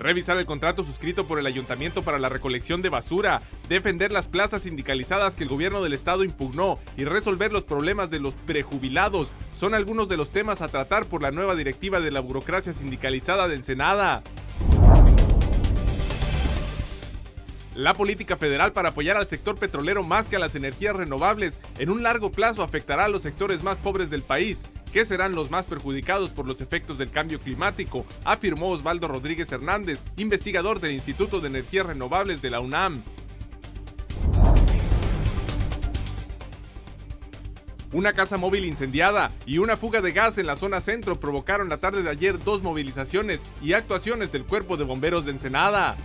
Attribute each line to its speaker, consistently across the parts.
Speaker 1: revisar el contrato suscrito por el ayuntamiento para la recolección de basura, defender las plazas sindicalizadas que el gobierno del estado impugnó y resolver los problemas de los prejubilados son algunos de los temas a tratar por la nueva directiva de la burocracia sindicalizada de Ensenada. La política federal para apoyar al sector petrolero más que a las energías renovables en un largo plazo afectará a los sectores más pobres del país que serán los más perjudicados por los efectos del cambio climático, afirmó Osvaldo Rodríguez Hernández, investigador del Instituto de Energías Renovables de la UNAM. Una casa móvil incendiada y una fuga de gas en la zona centro provocaron la tarde de ayer dos movilizaciones y actuaciones del Cuerpo de Bomberos de Ensenada.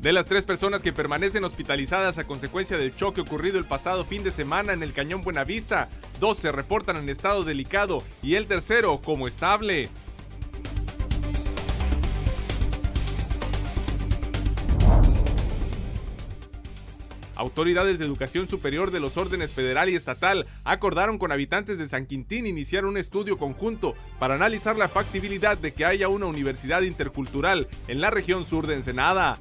Speaker 1: De las tres personas que permanecen hospitalizadas a consecuencia del choque ocurrido el pasado fin de semana en el Cañón Buenavista, dos se reportan en estado delicado y el tercero como estable. Autoridades de educación superior de los órdenes federal y estatal acordaron con habitantes de San Quintín iniciar un estudio conjunto para analizar la factibilidad de que haya una universidad intercultural en la región sur de Ensenada.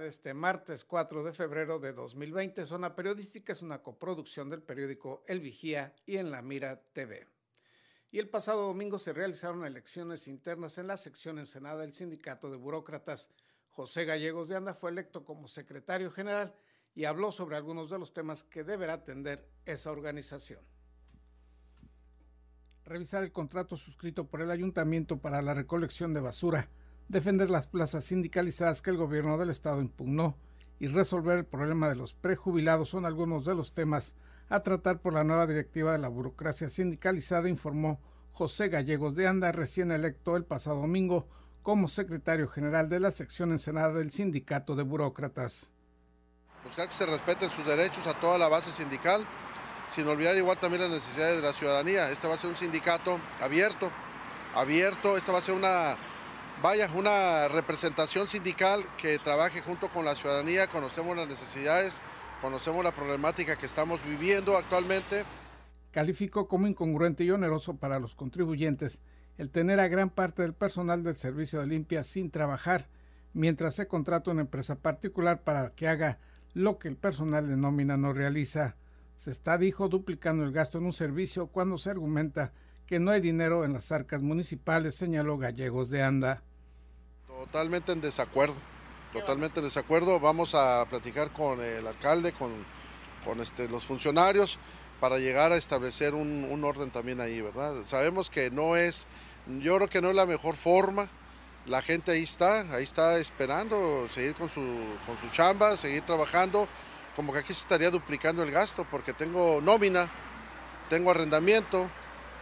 Speaker 2: De este martes 4 de febrero de 2020. Zona Periodística es una coproducción del periódico El Vigía y en La Mira TV. Y el pasado domingo se realizaron elecciones internas en la sección Ensenada del Sindicato de Burócratas. José Gallegos de Anda fue electo como secretario general y habló sobre algunos de los temas que deberá atender esa organización. Revisar el contrato suscrito por el ayuntamiento para la recolección de basura defender las plazas sindicalizadas que el gobierno del estado impugnó y resolver el problema de los prejubilados son algunos de los temas a tratar por la nueva directiva de la burocracia sindicalizada, informó José Gallegos de Anda, recién electo el pasado domingo como secretario general de la sección ensenada del Sindicato de Burócratas.
Speaker 3: Buscar que se respeten sus derechos a toda la base sindical, sin olvidar igual también las necesidades de la ciudadanía. Este va a ser un sindicato abierto, abierto, esta va a ser una vaya, una representación sindical que trabaje junto con la ciudadanía, conocemos las necesidades, conocemos la problemática que estamos viviendo actualmente.
Speaker 2: Calificó como incongruente y oneroso para los contribuyentes el tener a gran parte del personal del servicio de limpia sin trabajar, mientras se contrata una empresa particular para que haga lo que el personal de nómina no realiza. Se está, dijo, duplicando el gasto en un servicio cuando se argumenta que no hay dinero en las arcas municipales, señaló Gallegos de Anda.
Speaker 3: Totalmente en desacuerdo, totalmente en desacuerdo. Vamos a platicar con el alcalde, con, con este, los funcionarios, para llegar a establecer un, orden también ahí, ¿verdad? Sabemos que no es, yo creo que no es la mejor forma. La gente ahí está, ahí está esperando seguir con su, con su chamba, seguir trabajando. Como que aquí se estaría duplicando el gasto porque tengo nómina, tengo arrendamiento,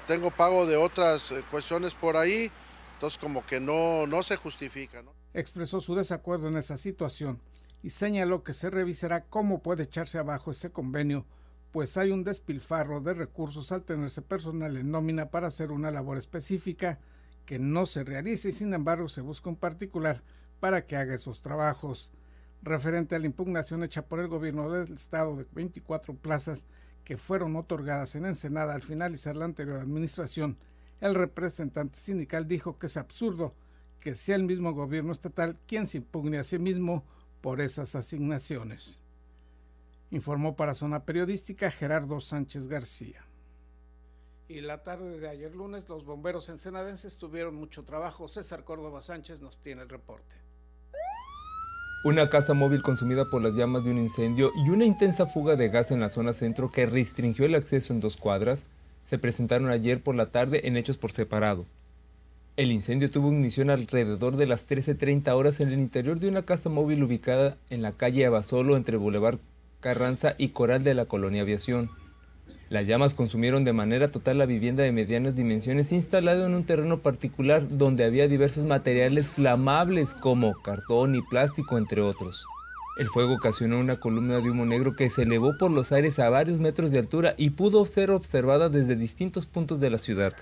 Speaker 3: tengo pago de otras eh, cuestiones por ahí entonces como que no, se justifica.
Speaker 2: Expresó su desacuerdo en esa situación y señaló que se revisará cómo puede echarse abajo ese convenio, pues hay un despilfarro de recursos al tenerse personal en nómina para hacer una labor específica que no se realiza y sin embargo se busca un particular para que haga esos trabajos. Referente a la impugnación hecha por el gobierno del estado de 24 plazas que fueron otorgadas en Ensenada al finalizar la anterior administración, el representante sindical dijo que es absurdo que sea el mismo gobierno estatal quien se impugne a sí mismo por esas asignaciones. Informó para Zona Periodística Gerardo Sánchez García. Y la tarde de ayer lunes los bomberos ensenadenses tuvieron mucho trabajo. César Córdoba Sánchez nos tiene el reporte.
Speaker 4: Una casa móvil consumida por las llamas de un incendio y una intensa fuga de gas en la zona centro que restringió el acceso en dos cuadras se presentaron ayer por la tarde en hechos por separado. El incendio tuvo ignición alrededor de las 13.30 horas en el interior de una casa móvil ubicada en la calle Abasolo entre Boulevard Carranza y Coral de la Colonia Aviación. Las llamas consumieron de manera total la vivienda de medianas dimensiones instalada en un terreno particular donde había diversos materiales flamables como cartón y plástico entre otros. El fuego ocasionó una columna de humo negro que se elevó por los aires a varios metros de altura y pudo ser observada desde distintos puntos de la ciudad.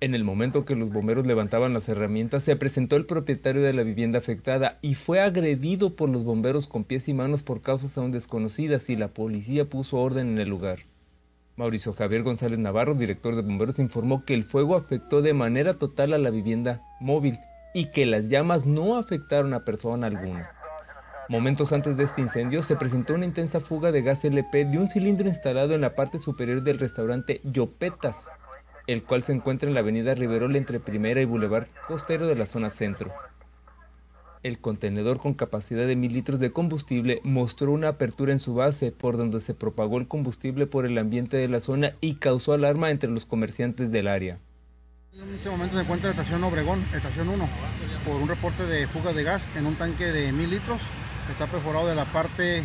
Speaker 4: En el momento que los bomberos levantaban las herramientas, se presentó el propietario de la vivienda afectada y fue agredido por los bomberos con pies y manos por causas aún desconocidas y la policía puso orden en el lugar. Mauricio Javier González Navarro, director de bomberos, informó que el fuego afectó de manera total a la vivienda móvil y que las llamas no afectaron a persona alguna. Momentos antes de este incendio se presentó una intensa fuga de gas LP de un cilindro instalado en la parte superior del restaurante Yopetas, el cual se encuentra en la avenida Riverol entre Primera y Boulevard Costero de la zona centro. El contenedor con capacidad de mil litros de combustible mostró una apertura en su base por donde se propagó el combustible por el ambiente de la zona y causó alarma entre los comerciantes del área.
Speaker 5: En este momento se encuentra en la estación Obregón, estación 1, por un reporte de fuga de gas en un tanque de mil litros. Está perforado de la parte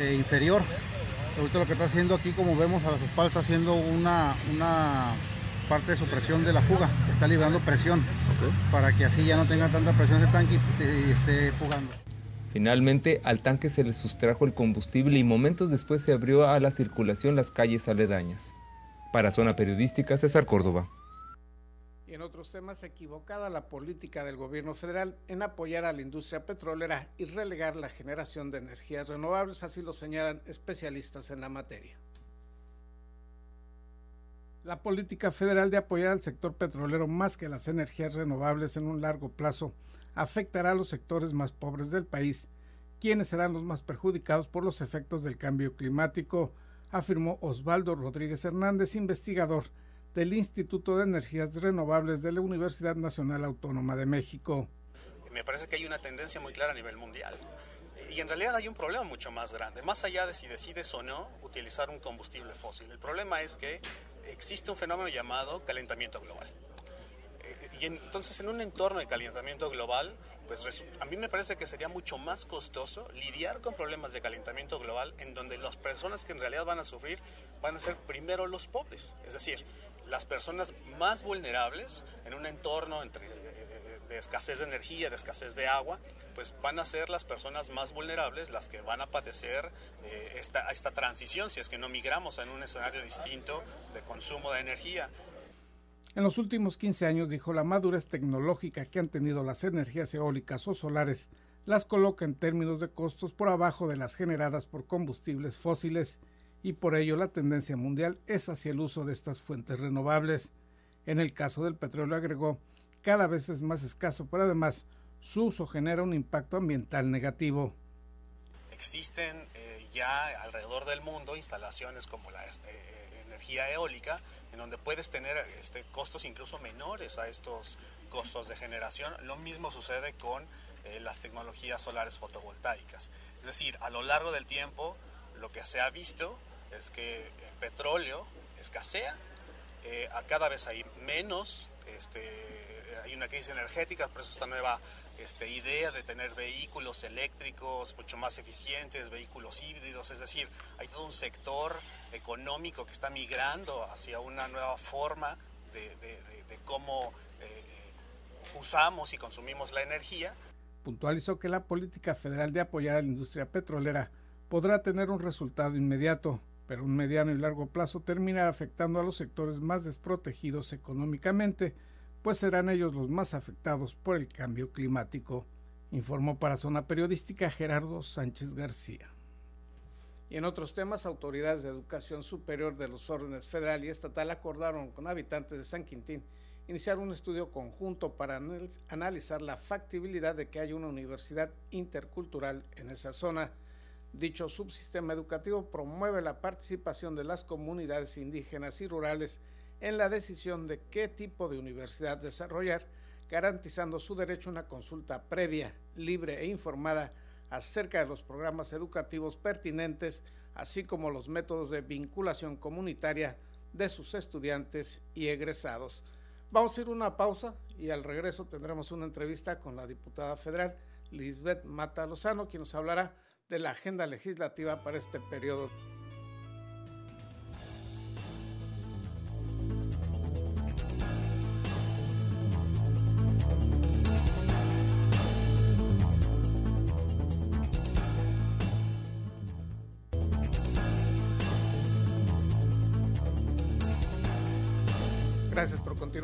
Speaker 5: eh, inferior. Ahorita lo que está haciendo aquí, como vemos a las espaldas, está haciendo una, una parte de su presión de la fuga, está liberando presión para que así ya no tenga tanta presión de tanque y, esté fugando.
Speaker 4: Finalmente, al tanque se le sustrajo el combustible y momentos después se abrió a la circulación las calles aledañas. Para Zona Periodística, César Córdoba.
Speaker 2: Y en otros temas, equivocada la política del gobierno federal en apoyar a la industria petrolera y relegar la generación de energías renovables, así lo señalan especialistas en la materia. La política federal de apoyar al sector petrolero más que las energías renovables en un largo plazo afectará a los sectores más pobres del país, quienes serán los más perjudicados por los efectos del cambio climático, afirmó Osvaldo Rodríguez Hernández, investigador del Instituto de Energías Renovables de la Universidad Nacional Autónoma de México.
Speaker 6: Me parece que hay una tendencia muy clara a nivel mundial. Y en realidad hay un problema mucho más grande, más allá de si decides o no utilizar un combustible fósil. El problema es que existe un fenómeno llamado calentamiento global. Eh, y entonces en un entorno de calentamiento global, pues a mí me parece que sería mucho más costoso lidiar con problemas de calentamiento global en donde las personas que en realidad van a sufrir van a ser primero los pobres, es decir, las personas más vulnerables en un entorno entre, eh, eh, de escasez de energía, de escasez de agua, pues van a ser las personas más vulnerables las que van a padecer eh, esta, esta transición si es que no migramos en un escenario distinto de consumo de energía.
Speaker 2: En los últimos 15 años, dijo, la madurez tecnológica que han tenido las energías eólicas o solares las coloca en términos de costos por abajo de las generadas por combustibles fósiles y por ello la tendencia mundial es hacia el uso de estas fuentes renovables. En el caso del petróleo agregó, cada vez es más escaso, pero además su uso genera un impacto ambiental negativo.
Speaker 6: Existen eh, ya alrededor del mundo instalaciones como la eh, energía eólica, en donde puedes tener este, costos incluso menores a estos costos de generación. Lo mismo sucede con eh, las tecnologías solares fotovoltaicas. Es decir, a lo largo del tiempo, lo que se ha visto es que el petróleo escasea, a cada vez hay menos, este, hay una crisis energética, por eso esta nueva este, idea de tener vehículos eléctricos mucho más eficientes, vehículos híbridos, es decir, hay todo un sector económico que está migrando hacia una nueva forma de, cómo eh, usamos y consumimos la energía.
Speaker 2: Puntualizó que la política federal de apoyar a la industria petrolera podrá tener un resultado inmediato, pero un mediano y largo plazo terminará afectando a los sectores más desprotegidos económicamente, pues serán ellos los más afectados por el cambio climático, informó para Zona Periodística Gerardo Sánchez García. Y en otros temas, autoridades de educación superior de los órdenes federal y estatal acordaron con habitantes de San Quintín iniciar un estudio conjunto para analizar la factibilidad de que haya una universidad intercultural en esa zona. Dicho subsistema educativo promueve la participación de las comunidades indígenas y rurales en la decisión de qué tipo de universidad desarrollar, garantizando su derecho a una consulta previa, libre e informada acerca de los programas educativos pertinentes, así como los métodos de vinculación comunitaria de sus estudiantes y egresados. Vamos a ir una pausa y al regreso tendremos una entrevista con la diputada federal Lisbeth Mata Lozano, quien nos hablará de la agenda legislativa para este periodo.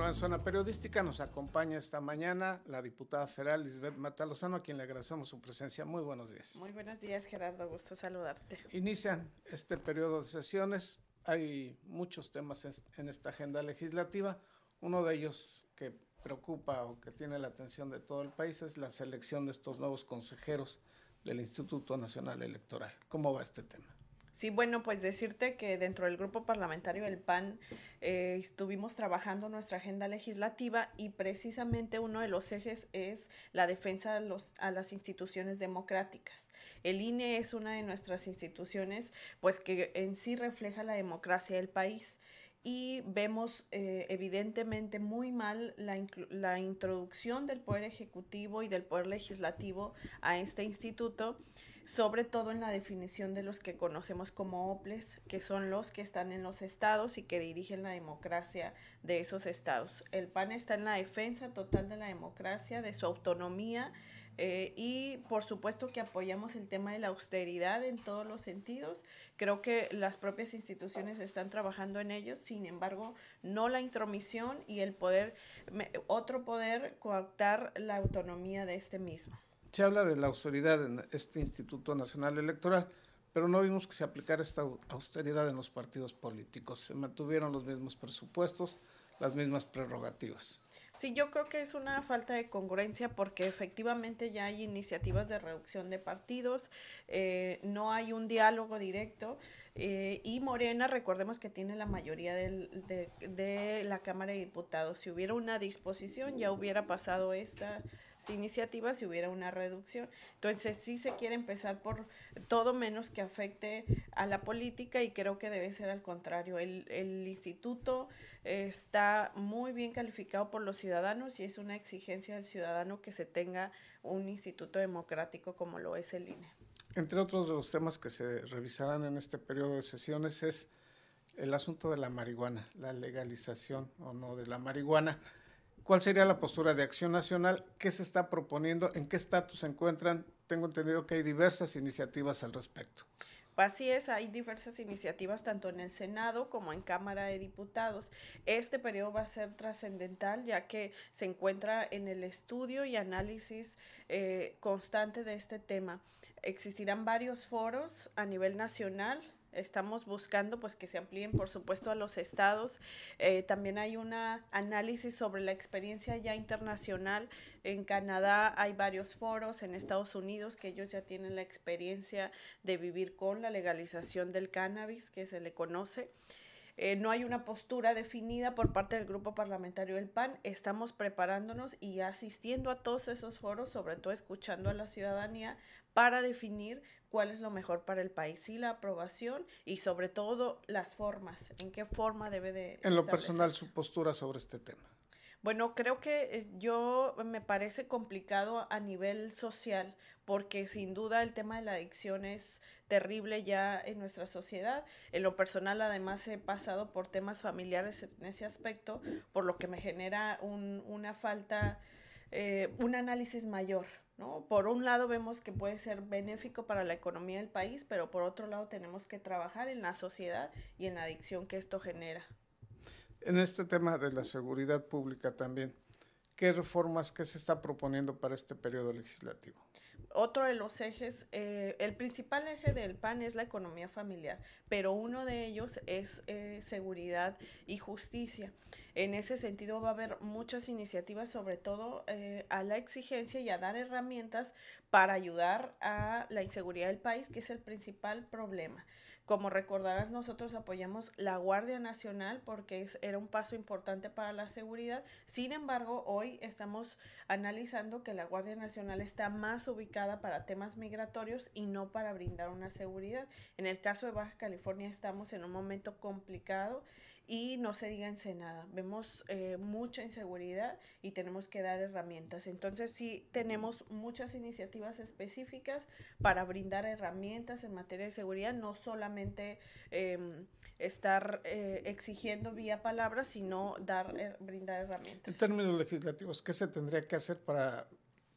Speaker 2: Continuar en Zona Periodística. Nos acompaña esta mañana la diputada federal Lisbeth Matalozano, a quien le agradecemos su presencia. Muy buenos días.
Speaker 7: Muy buenos días, Gerardo. Gusto saludarte.
Speaker 2: Inician este periodo de sesiones. Hay muchos temas en esta agenda legislativa. Uno de ellos que preocupa o que tiene la atención de todo el país es la selección de estos nuevos consejeros del Instituto Nacional Electoral. ¿Cómo va este tema?
Speaker 7: Sí, bueno, pues decirte que dentro del grupo parlamentario del PAN eh, estuvimos trabajando nuestra agenda legislativa y precisamente uno de los ejes es la defensa a, las instituciones democráticas. El INE es una de nuestras instituciones, pues que en sí refleja la democracia del país y vemos eh, evidentemente muy mal la, la, introducción del Poder Ejecutivo y del Poder Legislativo a este instituto sobre todo en la definición de los que conocemos como OPLES, que son los que están en los estados y que dirigen la democracia de esos estados. El PAN está en la defensa total de la democracia, de su autonomía. Eh, y por supuesto que apoyamos el tema de la austeridad en todos los sentidos. Creo que las propias instituciones están trabajando en ello, sin embargo, no la intromisión y el poder, otro poder coactar la autonomía de este mismo.
Speaker 2: Se habla de la austeridad en este Instituto Nacional Electoral, pero no vimos que se aplicara esta austeridad en los partidos políticos. Se mantuvieron los mismos presupuestos, las mismas prerrogativas.
Speaker 7: Sí, yo creo que es una falta de congruencia porque efectivamente ya hay iniciativas de reducción de partidos, eh, no hay un diálogo directo eh, y Morena, recordemos que tiene la mayoría del, de, de la Cámara de Diputados. Si hubiera una disposición, ya hubiera pasado esta iniciativas si hubiera una reducción. Entonces sí se quiere empezar por todo menos que afecte a la política y creo que debe ser al contrario. El, el instituto está muy bien calificado por los ciudadanos y es una exigencia del ciudadano que se tenga un instituto democrático como lo es el INE.
Speaker 2: Entre otros de los temas que se revisarán en este periodo de sesiones es el asunto de la marihuana, la legalización o no de la marihuana. ¿Cuál sería la postura de Acción Nacional? ¿Qué se está proponiendo? ¿En qué estatus se encuentran? Tengo entendido que hay diversas iniciativas al respecto.
Speaker 7: Así es, hay diversas iniciativas tanto en el Senado como en Cámara de Diputados. Este periodo va a ser trascendental ya que se encuentra en el estudio y análisis eh, constante de este tema. Existirán varios foros a nivel nacional estamos buscando pues que se amplíen por supuesto a los estados. Eh, también hay un análisis sobre la experiencia ya internacional. En Canadá hay varios foros, en Estados Unidos que ellos ya tienen la experiencia de vivir con la legalización del cannabis que se le conoce. Eh, no hay una postura definida por parte del grupo parlamentario del PAN. Estamos preparándonos y asistiendo a todos esos foros, sobre todo escuchando a la ciudadanía para definir cuál es lo mejor para el país y la aprobación y sobre todo las formas, en qué forma debe de...
Speaker 2: En lo personal, su postura sobre este tema.
Speaker 7: Bueno, creo que eh, yo me parece complicado a nivel social porque sin duda el tema de la adicción es terrible ya en nuestra sociedad. En lo personal además he pasado por temas familiares en ese aspecto, por lo que me genera un, una falta, eh, un análisis mayor ¿no? Por un lado vemos que puede ser benéfico para la economía del país, pero por otro lado tenemos que trabajar en la sociedad y en la adicción que esto genera.
Speaker 2: En este tema de la seguridad pública también, ¿qué reformas que se está proponiendo para este periodo legislativo?
Speaker 7: Otro de los ejes, eh, el principal eje del PAN es la economía familiar, pero uno de ellos es eh, seguridad y justicia. En ese sentido va a haber muchas iniciativas, sobre todo eh, a la exigencia y a dar herramientas para ayudar a la inseguridad del país, que es el principal problema. Como recordarás, nosotros apoyamos la Guardia Nacional porque era un paso importante para la seguridad. Sin embargo, hoy estamos analizando que la Guardia Nacional está más ubicada para temas migratorios y no para brindar una seguridad. En el caso de Baja California estamos en un momento complicado y no se diga nada. Vemos eh, mucha inseguridad y tenemos que dar herramientas. Entonces sí tenemos muchas iniciativas específicas para brindar herramientas en materia de seguridad, no solamente em, estar eh, exigiendo vía palabras, sino dar, eh, brindar herramientas.
Speaker 2: En términos legislativos, ¿qué se tendría que hacer para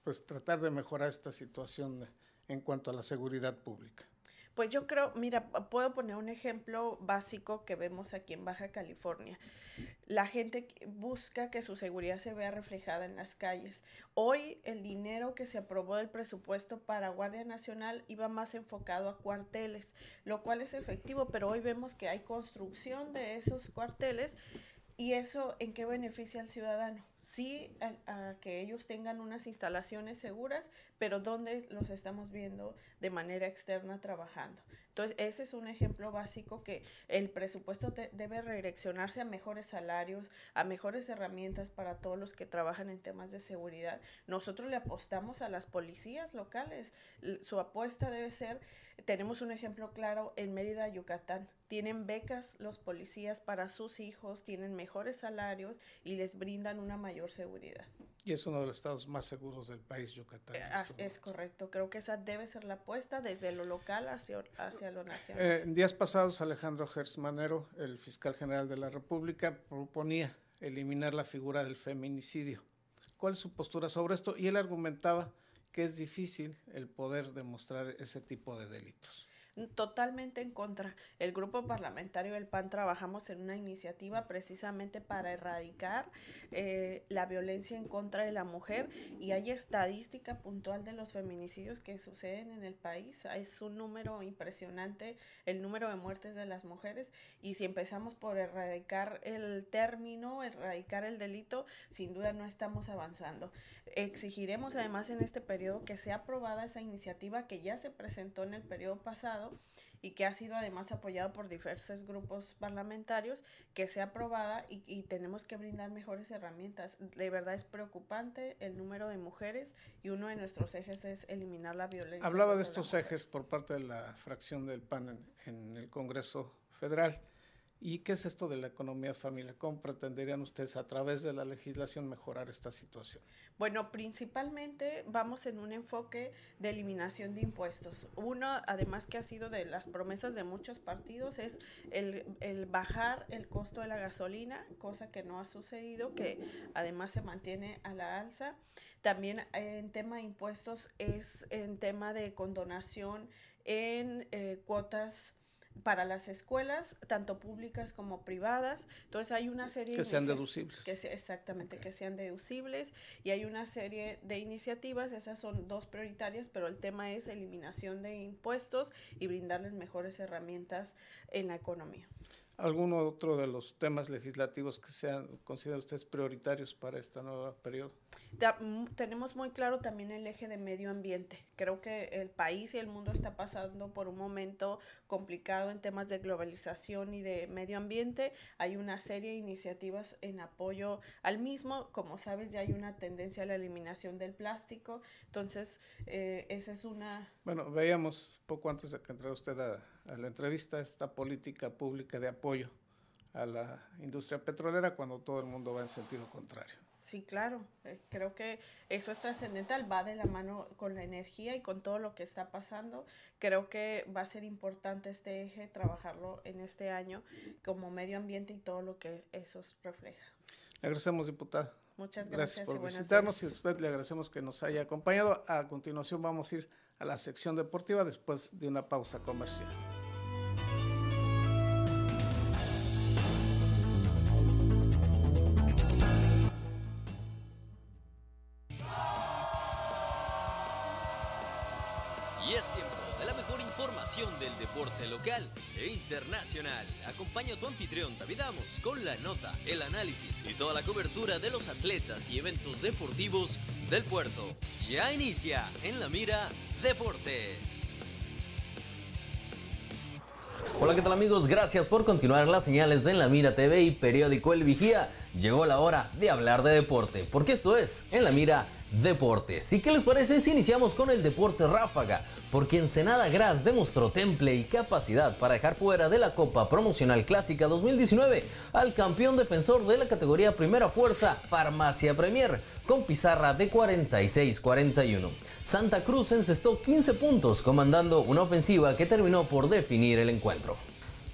Speaker 2: pues, tratar de mejorar esta situación en cuanto a la seguridad pública?
Speaker 7: Pues yo creo, mira, puedo poner un ejemplo básico que vemos aquí en Baja California. La gente busca que su seguridad se vea reflejada en las calles. Hoy el dinero que se aprobó del presupuesto para Guardia Nacional iba más enfocado a cuarteles, lo cual es efectivo, pero hoy vemos que hay construcción de esos cuarteles ¿Y eso en qué beneficia al ciudadano? Sí, a, que ellos tengan unas instalaciones seguras, pero ¿dónde los estamos viendo de manera externa trabajando? Entonces, ese es un ejemplo básico que el presupuesto debe redireccionarse a mejores salarios, a mejores herramientas para todos los que trabajan en temas de seguridad. Nosotros le apostamos a las policías locales. Su apuesta debe ser, tenemos un ejemplo claro en Mérida, Yucatán tienen becas los policías para sus hijos, tienen mejores salarios y les brindan una mayor seguridad.
Speaker 2: Y es uno de los estados más seguros del país, Yucatán.
Speaker 7: Eh, es correcto, creo que esa debe ser la apuesta desde lo local hacia, hacia lo nacional.
Speaker 2: Eh, en días pasados, Alejandro Gersmanero, el fiscal general de la República, proponía eliminar la figura del feminicidio. ¿Cuál es su postura sobre esto? Y él argumentaba que es difícil el poder demostrar ese tipo de delitos
Speaker 7: totalmente en contra. El grupo parlamentario del PAN trabajamos en una iniciativa precisamente para erradicar eh, la violencia en contra de la mujer y hay estadística puntual de los feminicidios que suceden en el país. Es un número impresionante el número de muertes de las mujeres y si empezamos por erradicar el término, erradicar el delito, sin duda no estamos avanzando. Exigiremos además en este periodo que sea aprobada esa iniciativa que ya se presentó en el periodo pasado y que ha sido además apoyado por diversos grupos parlamentarios, que sea aprobada y, tenemos que brindar mejores herramientas. De verdad es preocupante el número de mujeres y uno de nuestros ejes es eliminar la violencia.
Speaker 2: Hablaba de estos ejes por parte de la fracción del PAN en el Congreso Federal. ¿Y qué es esto de la economía familiar? ¿Cómo pretenderían ustedes a través de la legislación mejorar esta situación?
Speaker 7: Bueno, principalmente vamos en un enfoque de eliminación de impuestos. Uno, además que ha sido de las promesas de muchos partidos, es el, el bajar el costo de la gasolina, cosa que no ha sucedido, que además se mantiene a la alza. También en tema de impuestos es en tema de condonación en eh, cuotas para las escuelas, tanto públicas como privadas. Entonces hay una serie...
Speaker 2: Que sean deducibles.
Speaker 7: Que exactamente, que sean deducibles. Y hay una serie de iniciativas, esas son dos prioritarias, pero el tema es eliminación de impuestos y brindarles mejores herramientas en la economía.
Speaker 2: ¿Algún otro de los temas legislativos que sean considerados ustedes prioritarios para este nuevo periodo?
Speaker 7: Tenemos muy claro también el eje de medio ambiente. Creo que el país y el mundo está pasando por un momento complicado en temas de globalización y de medio ambiente. Hay una serie de iniciativas en apoyo al mismo. Como sabes, ya hay una tendencia a la eliminación del plástico. Entonces, eh, esa es una...
Speaker 2: Bueno, veíamos poco antes de que entrara usted a la entrevista esta política pública de apoyo a la industria petrolera cuando todo el mundo va en sentido contrario.
Speaker 7: Sí, claro, eh, creo que eso es trascendental, va de la mano con la energía y con todo lo que está pasando. Creo que va a ser importante este eje, trabajarlo en este año como medio ambiente y todo lo que eso refleja.
Speaker 2: Le agradecemos, diputada.
Speaker 7: Muchas gracias.
Speaker 2: Gracias por visitarnos y a usted le agradecemos que nos haya acompañado. A continuación vamos a ir a la sección deportiva después de una pausa comercial.
Speaker 8: Internacional. Acompaña a tu anfitrión David Amos con la nota, el análisis y toda la cobertura de los atletas y eventos deportivos del puerto. Ya inicia en la mira Deportes. Hola, ¿qué tal amigos? Gracias por continuar las señales de En la Mira TV y periódico El Vigía. Llegó la hora de hablar de deporte, porque esto es En la Mira deportes. ¿Y qué les parece si iniciamos con el deporte ráfaga? Porque Ensenada Gras demostró temple y capacidad para dejar fuera de la Copa Promocional Clásica 2019 al campeón defensor de la categoría Primera Fuerza, Farmacia Premier, con pizarra de 46-41. Santa Cruz encestó 15 puntos, comandando una ofensiva que terminó por definir el encuentro.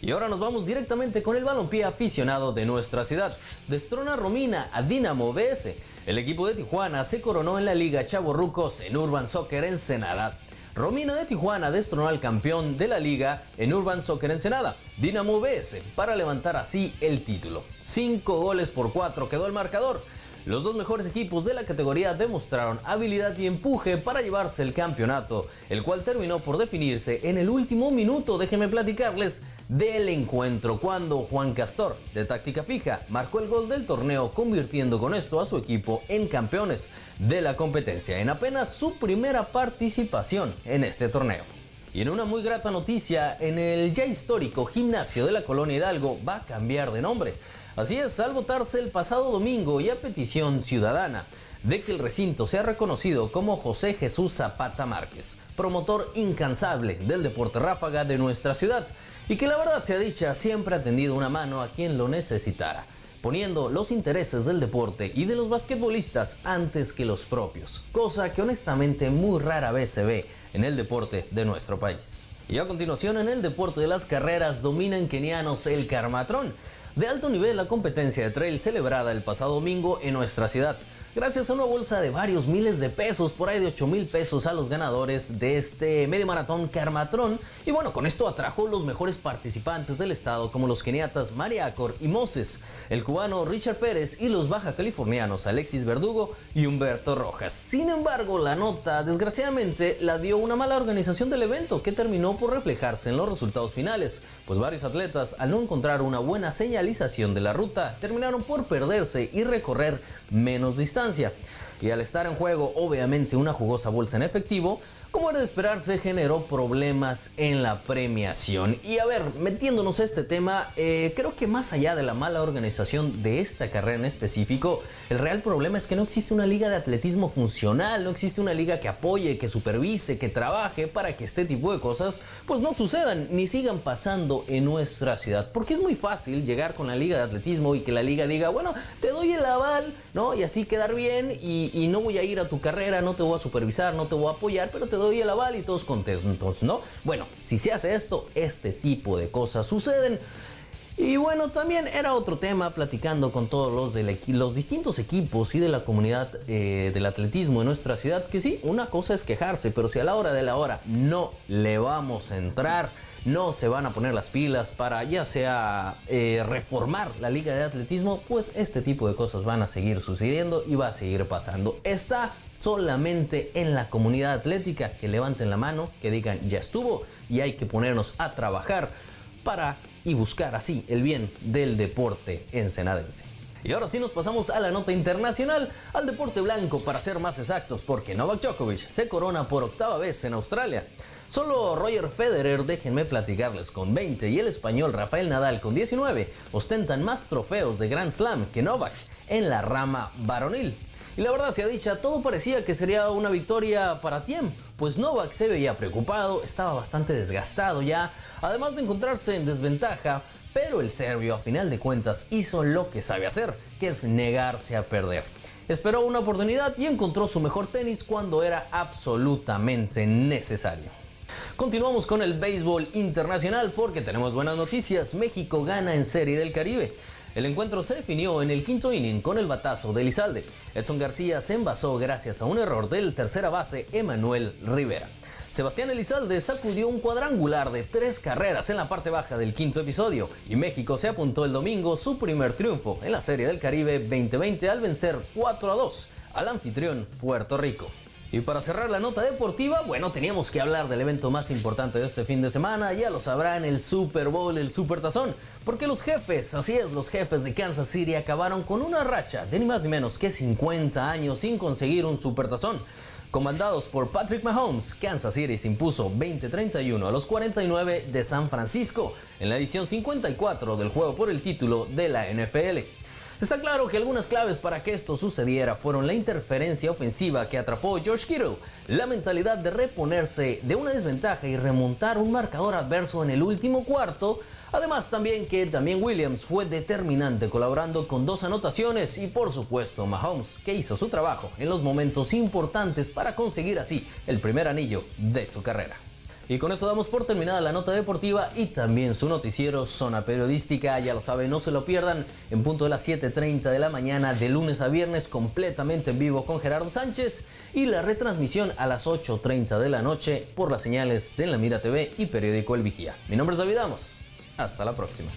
Speaker 8: Y ahora nos vamos directamente con el balompié aficionado de nuestra ciudad. Destrona Romina a Dinamo BS. El equipo de Tijuana se coronó en la Liga Chavorrucos en Urban Soccer Ensenada. Romina de Tijuana destronó al campeón de la liga en Urban Soccer Ensenada, Dinamo BS, para levantar así el título. Cinco goles por cuatro quedó el marcador. Los dos mejores equipos de la categoría demostraron habilidad y empuje para llevarse el campeonato, el cual terminó por definirse en el último minuto, déjenme platicarles, del encuentro cuando Juan Castor, de táctica fija, marcó el gol del torneo convirtiendo con esto a su equipo en campeones de la competencia en apenas su primera participación en este torneo. Y en una muy grata noticia, en el ya histórico gimnasio de la Colonia Hidalgo va a cambiar de nombre. Así es, al votarse el pasado domingo y a petición ciudadana de que el recinto sea reconocido como José Jesús Zapata Márquez, promotor incansable del deporte ráfaga de nuestra ciudad y que la verdad sea dicha siempre ha tendido una mano a quien lo necesitara, poniendo los intereses del deporte y de los basquetbolistas antes que los propios, cosa que honestamente muy rara vez se ve en el deporte de nuestro país. Y a continuación en el deporte de las carreras dominan kenianos el Carmatrón, de alto nivel la competencia de trail celebrada el pasado domingo en nuestra ciudad gracias a una bolsa de varios miles de pesos, por ahí de 8 mil pesos a los ganadores de este medio maratón Carmatrón. Y bueno, con esto atrajo los mejores participantes del estado, como los keniatas Mariacor y Moses, el cubano Richard Pérez y los baja californianos Alexis Verdugo y Humberto Rojas. Sin embargo, la nota, desgraciadamente, la dio una mala organización del evento que terminó por reflejarse en los resultados finales, pues varios atletas, al no encontrar una buena señalización de la ruta, terminaron por perderse y recorrer menos distancia. Y al estar en juego obviamente una jugosa bolsa en efectivo, como era de esperarse, generó problemas en la premiación. Y a ver, metiéndonos a este tema, eh, creo que más allá de la mala organización de esta carrera en específico, el real problema es que no existe una liga de atletismo funcional, no existe una liga que apoye, que supervise, que trabaje para que este tipo de cosas pues no sucedan ni sigan pasando en nuestra ciudad. Porque es muy fácil llegar con la liga de atletismo y que la liga diga, bueno, te doy el aval, ¿no? Y así quedar bien y, no voy a ir a tu carrera, no te voy a supervisar, no te voy a apoyar, pero te doy doy el aval y todos contentos, ¿no? Bueno, si se hace esto, este tipo de cosas suceden. Y bueno, también era otro tema platicando con todos los, de los distintos equipos y de la comunidad eh, del atletismo en nuestra ciudad, que sí, una cosa es quejarse, pero si a la hora de la hora no le vamos a entrar, no se van a poner las pilas para ya sea eh, reformar la liga de atletismo, pues este tipo de cosas van a seguir sucediendo y va a seguir pasando. Está solamente en la comunidad atlética, que levanten la mano, que digan ya estuvo y hay que ponernos a trabajar para y buscar así el bien del deporte ensenadense. Y ahora sí nos pasamos a la nota internacional, al deporte blanco para ser más exactos, porque Novak Djokovic se corona por octava vez en Australia. Solo Roger Federer, déjenme platicarles, con 20 y el español Rafael Nadal con 19 ostentan más trofeos de Grand Slam que Novak en la rama varonil. Y la verdad, ha dicha, todo parecía que sería una victoria para Tiem, pues Novak se veía preocupado, estaba bastante desgastado ya, además de encontrarse en desventaja, pero el serbio a final de cuentas hizo lo que sabe hacer, que es negarse a perder. Esperó una oportunidad y encontró su mejor tenis cuando era absolutamente necesario. Continuamos con el béisbol internacional porque tenemos buenas noticias. México gana en Serie del Caribe. El encuentro se definió en el quinto inning con el batazo de Elizalde. Edson García se envasó gracias a un error del tercera base Emanuel Rivera. Sebastián Elizalde sacudió un cuadrangular de tres carreras en la parte baja del quinto episodio y México se apuntó el domingo su primer triunfo en la Serie del Caribe 2020 al vencer 4 a 2 al anfitrión Puerto Rico. Y para cerrar la nota deportiva, bueno, teníamos que hablar del evento más importante de este fin de semana, ya lo sabrán, el Super Bowl, el Super Tazón, porque los jefes, así es, los jefes de Kansas City acabaron con una racha de ni más ni menos que 50 años sin conseguir un Super Tazón. Comandados por Patrick Mahomes, Kansas City se impuso 20-31 a los 49 de San Francisco en la edición 54 del juego por el título de la NFL. Está claro que algunas claves para que esto sucediera fueron la interferencia ofensiva que atrapó George Kittle, la mentalidad de reponerse de una desventaja y remontar un marcador adverso en el último cuarto, Además también que también Williams fue determinante colaborando con dos anotaciones y por supuesto Mahomes que hizo su trabajo en los momentos importantes para conseguir así el primer anillo de su carrera. Y con eso damos por terminada la nota deportiva y también su noticiero Zona Periodística. Ya lo saben, no se lo pierdan en punto de las 7.30 de la mañana de lunes a viernes completamente en vivo con Gerardo Sánchez y la retransmisión a las 8.30 de la noche por las señales de La Mira TV y periódico El Vigía. Mi nombre es David Amos. Hasta la próxima.